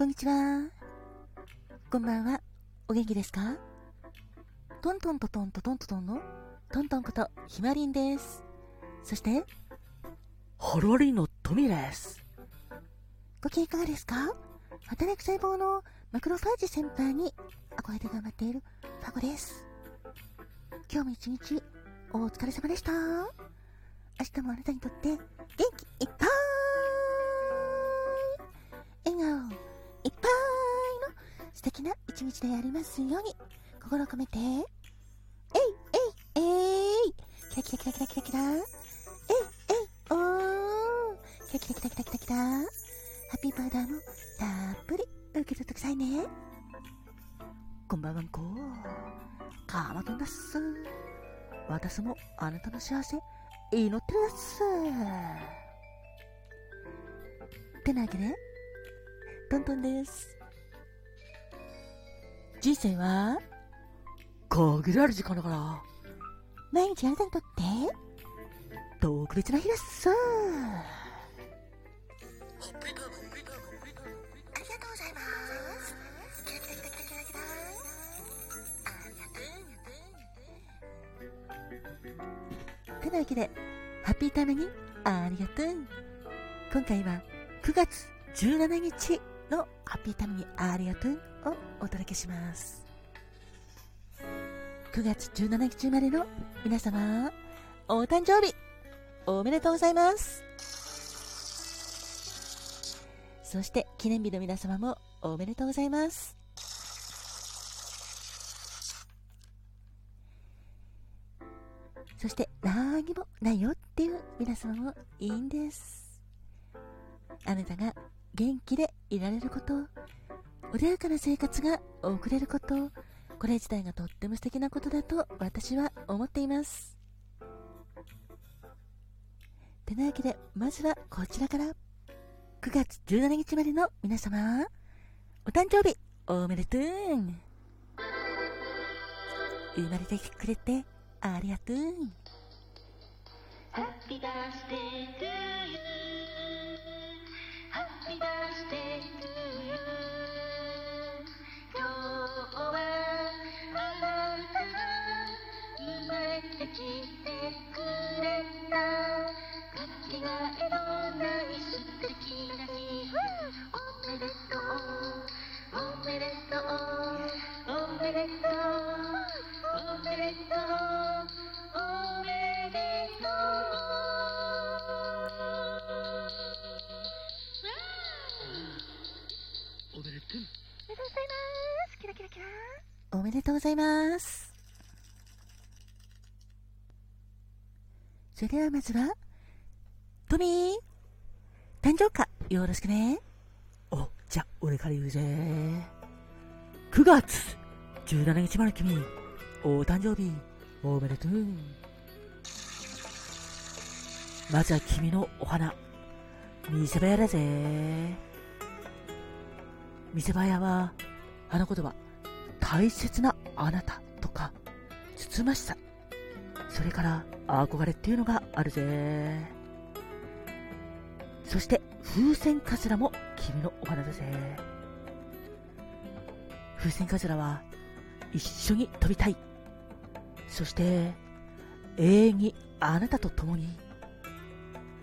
こんにちは。こんばんは。お元気ですか？トントントトントトントトンのトントンことひまりんです。そして、ハロリのトミです。ご機嫌いかがですか？働く細胞のマクロファージセンターに憧れて頑張っているファゴです。今日も一日お疲れ様でした。明日もあなたにとって元気いっ一日でありますように、心を込めて、えいえいえいキラキラキラキラキラキラえいえいおーキラキラキラキラキラキラハッピーパウダーもたっぷり受け取ってくださいね。こんばんはんこ。かまどんだっす。私もあなたの幸せ祈ってるっす。てなわけで、トントンです。人生は？限られる時間だから、毎日あなたにとって？特別な日です。ありがとうございます。てなわけで、ハッピータイムにありがとう。今回は9月17日のハッピータイムにありがとうをお届けします。9月17日生まれの皆様、お誕生日、おめでとうございます。そして記念日の皆様もおめでとうございます。そして何もないよっていう皆様もいいんです。あなたが元気でいられること、穏やかな生活が送れること、これ自体がとっても素敵なことだと私は思っています。てなわけで、まずはこちらから、9月17日までの皆様、お誕生日おめでとう。生まれてきくれてありがとう。Happy birthday to you. おめでとうございます。それではまずは、トミー、誕生日よろしくね。お、じゃ、俺から言うぜ。9月17日まで君、お誕生日、おめでとう。まずは君のお花、見せ場屋だぜ。見せ場屋は、花言葉、大切なあなたとか、つつましさ、それから憧れっていうのがあるぜ。そして風船カズラも君のお花だぜ。風船カズラは一緒に飛びたい。そして永遠にあなたと共に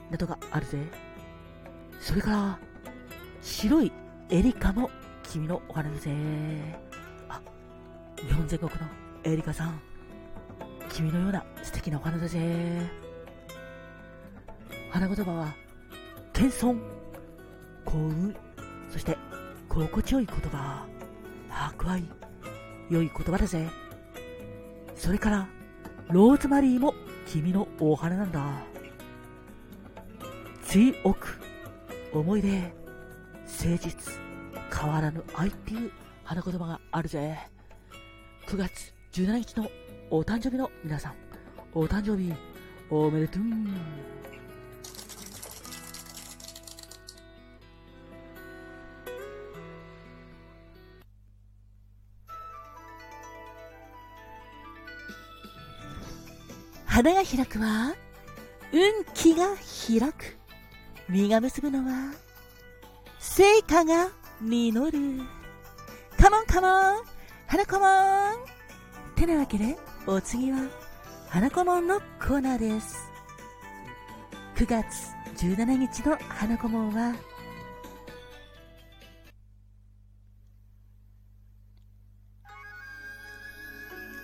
などがあるぜ。それから白いエリカも君のお花だぜ。日本全国のエリカさん、君のような素敵なお花だぜ。花言葉は、謙遜、幸運、そして心地よい言葉、博愛、良い言葉だぜ。それから、ローズマリーも君のお花なんだ。追憶、思い出、誠実、変わらぬ愛っていう花言葉があるぜ。9月17日のお誕生日の皆さん、お誕生日おめでとう。花が開くは運気が開く。実が結ぶのは成果が実る。カモンカモン花子もんてなわけで、お次は、花子もんのコーナーです。9月17日の花子もんは、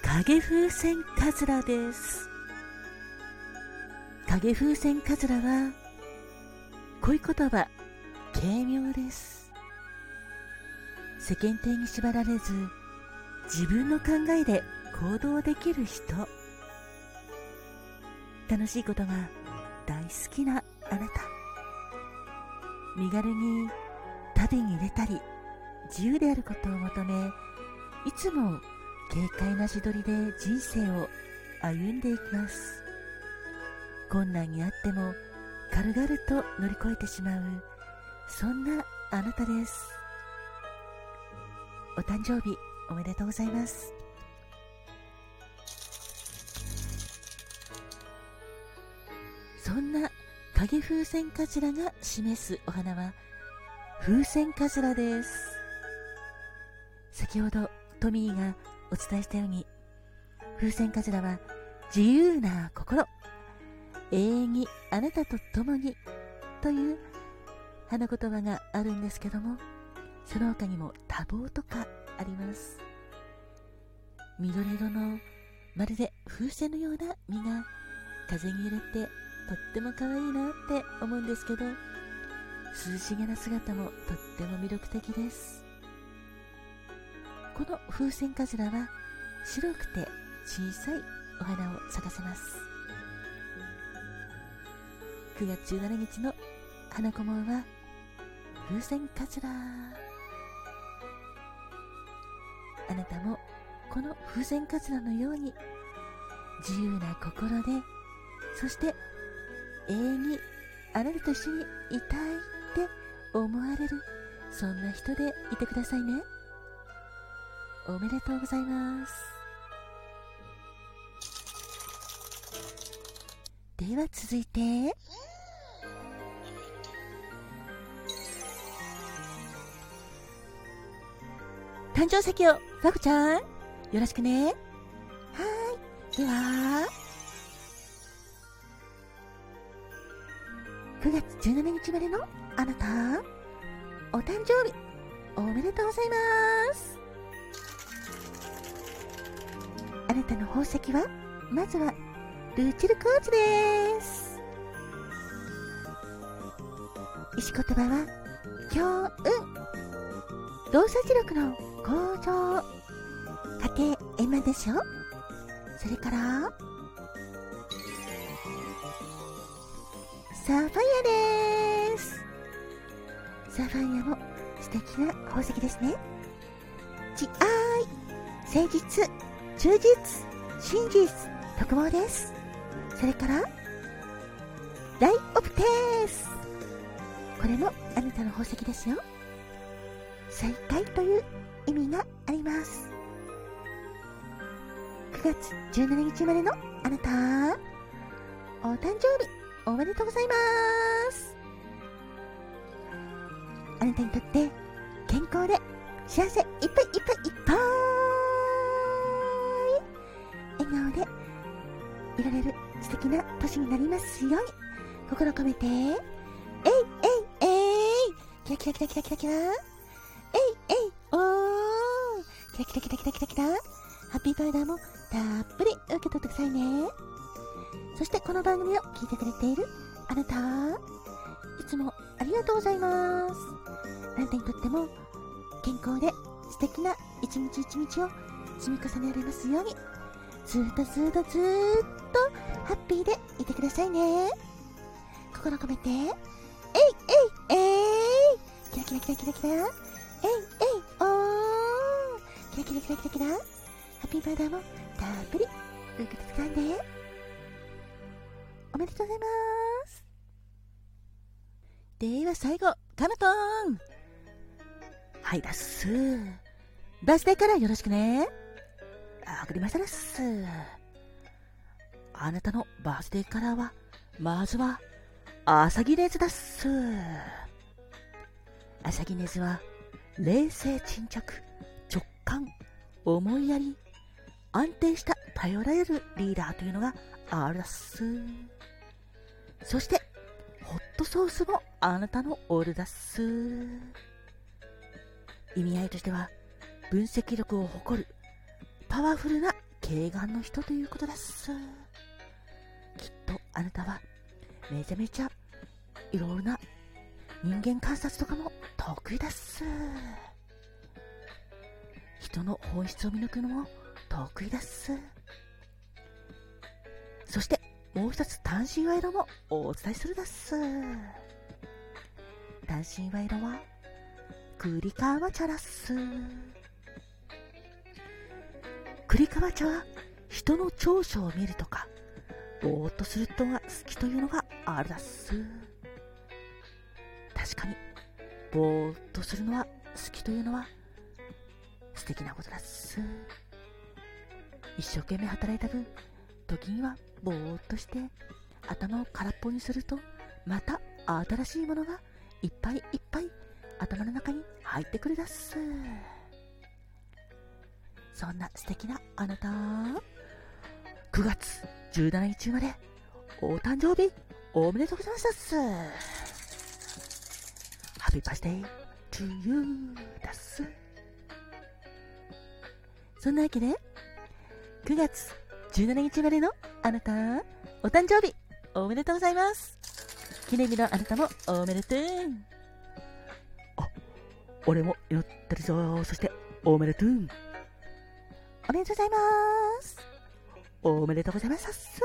影風船カズラです。影風船カズラは、恋言葉、軽妙です。世間体に縛られず、自分の考えで行動できる人。楽しいことが大好きなあなた。身軽に旅に出たり、自由であることを求め、いつも軽快な自撮りで人生を歩んでいきます。困難にあっても軽々と乗り越えてしまう、そんなあなたです。お誕生日おめでとうございます。そんな影風船カズラが示すお花は風船カズラです。先ほどトミーがお伝えしたように風船カズラは自由な心永遠にあなたと共にという花言葉があるんですけどもその他にも多忙とかあります。緑色のまるで風船のような実が風に揺れてとっても可愛いなって思うんですけど涼しげな姿もとっても魅力的です。この風船カズラは白くて小さいお花を咲かせます。9月17日の花子門は風船カズラあなたもこの風船カズラのように自由な心でそして永遠にあなたと一緒にいたいって思われるそんな人でいてくださいね。おめでとうございます。では続いて。誕生石をフちゃんよろしくね。はーい。では9月17日までのあなたお誕生日おめでとうございます。あなたの宝石はまずはルチルクォーツです。石言葉は強運。動作磁力の向上。家庭円満でしょ？それから？サファイアです。サファイアも素敵な宝石ですね。慈愛誠実忠実真実特謀です。それから？ライオプテース。これもあなたの宝石ですよ。再会という意味があります。9月17日までのあなた。お誕生日おめでとうございます。あなたにとって健康で幸せいっぱいいっぱいいっぱい。笑顔でいられる素敵な年になりますように心込めて。えいえいえい。キラキラキラキラキラキラ。えいえい。おー。キラキラキラキラキラキラ。ハッピーパウダーもたっぷり受け取ってくださいね。そしてこの番組を聞いてくれているあなたいつもありがとうございます。あなたにとっても健康で素敵な一日一日を積み重ねられますようにずっとずっとずっとハッピーでいてくださいね。心込めてえいえいえい。キラキラキラキラキラ。えいえいおー。キラキラキラキラキラ。ハッピーパウダーもたっぷり受けてつかんでおめでとうございます。では最後カナトン。はいだっすバースデーからよろしくね。あ送りましたですあなたのバースデーカラーはまずはアサギネズだっす。アサギネズは冷静沈着、直感、思いやり、安定した頼られるリーダーというのがあるだっす。そして、ホットソースもあなたのオールだっす。意味合いとしては、分析力を誇る、パワフルな軽眼の人ということだっす。きっとあなたは、めちゃめちゃ、いろいろな人間観察とかも得意だっす。人の本質を見抜くのも得意だっす。そして、もう一つ単身賄賂もお伝えするだっす。単身賄賂は、栗川茶だっす。栗川茶は、人の長所を見るとか、ぼーっとするのが好きというのがあるだっす。確かに、ぼーっとするのは好きというのは素敵なことだっす。一生懸命働いた分、時にはぼーっとして頭を空っぽにすると、また新しいものがいっぱいいっぱい頭の中に入ってくるだっす。そんな素敵なあなた、9月17日までお誕生日おめでとうございますっす。ハッピーバースデー to you だっす。そんなわけで、9月17日までのあなた、お誕生日おめでとうございます。記念日のあなたもおめでとう。あ、俺も祈ってるぞ。そして、おめでとう。おめでとうございます。おめでとうございます。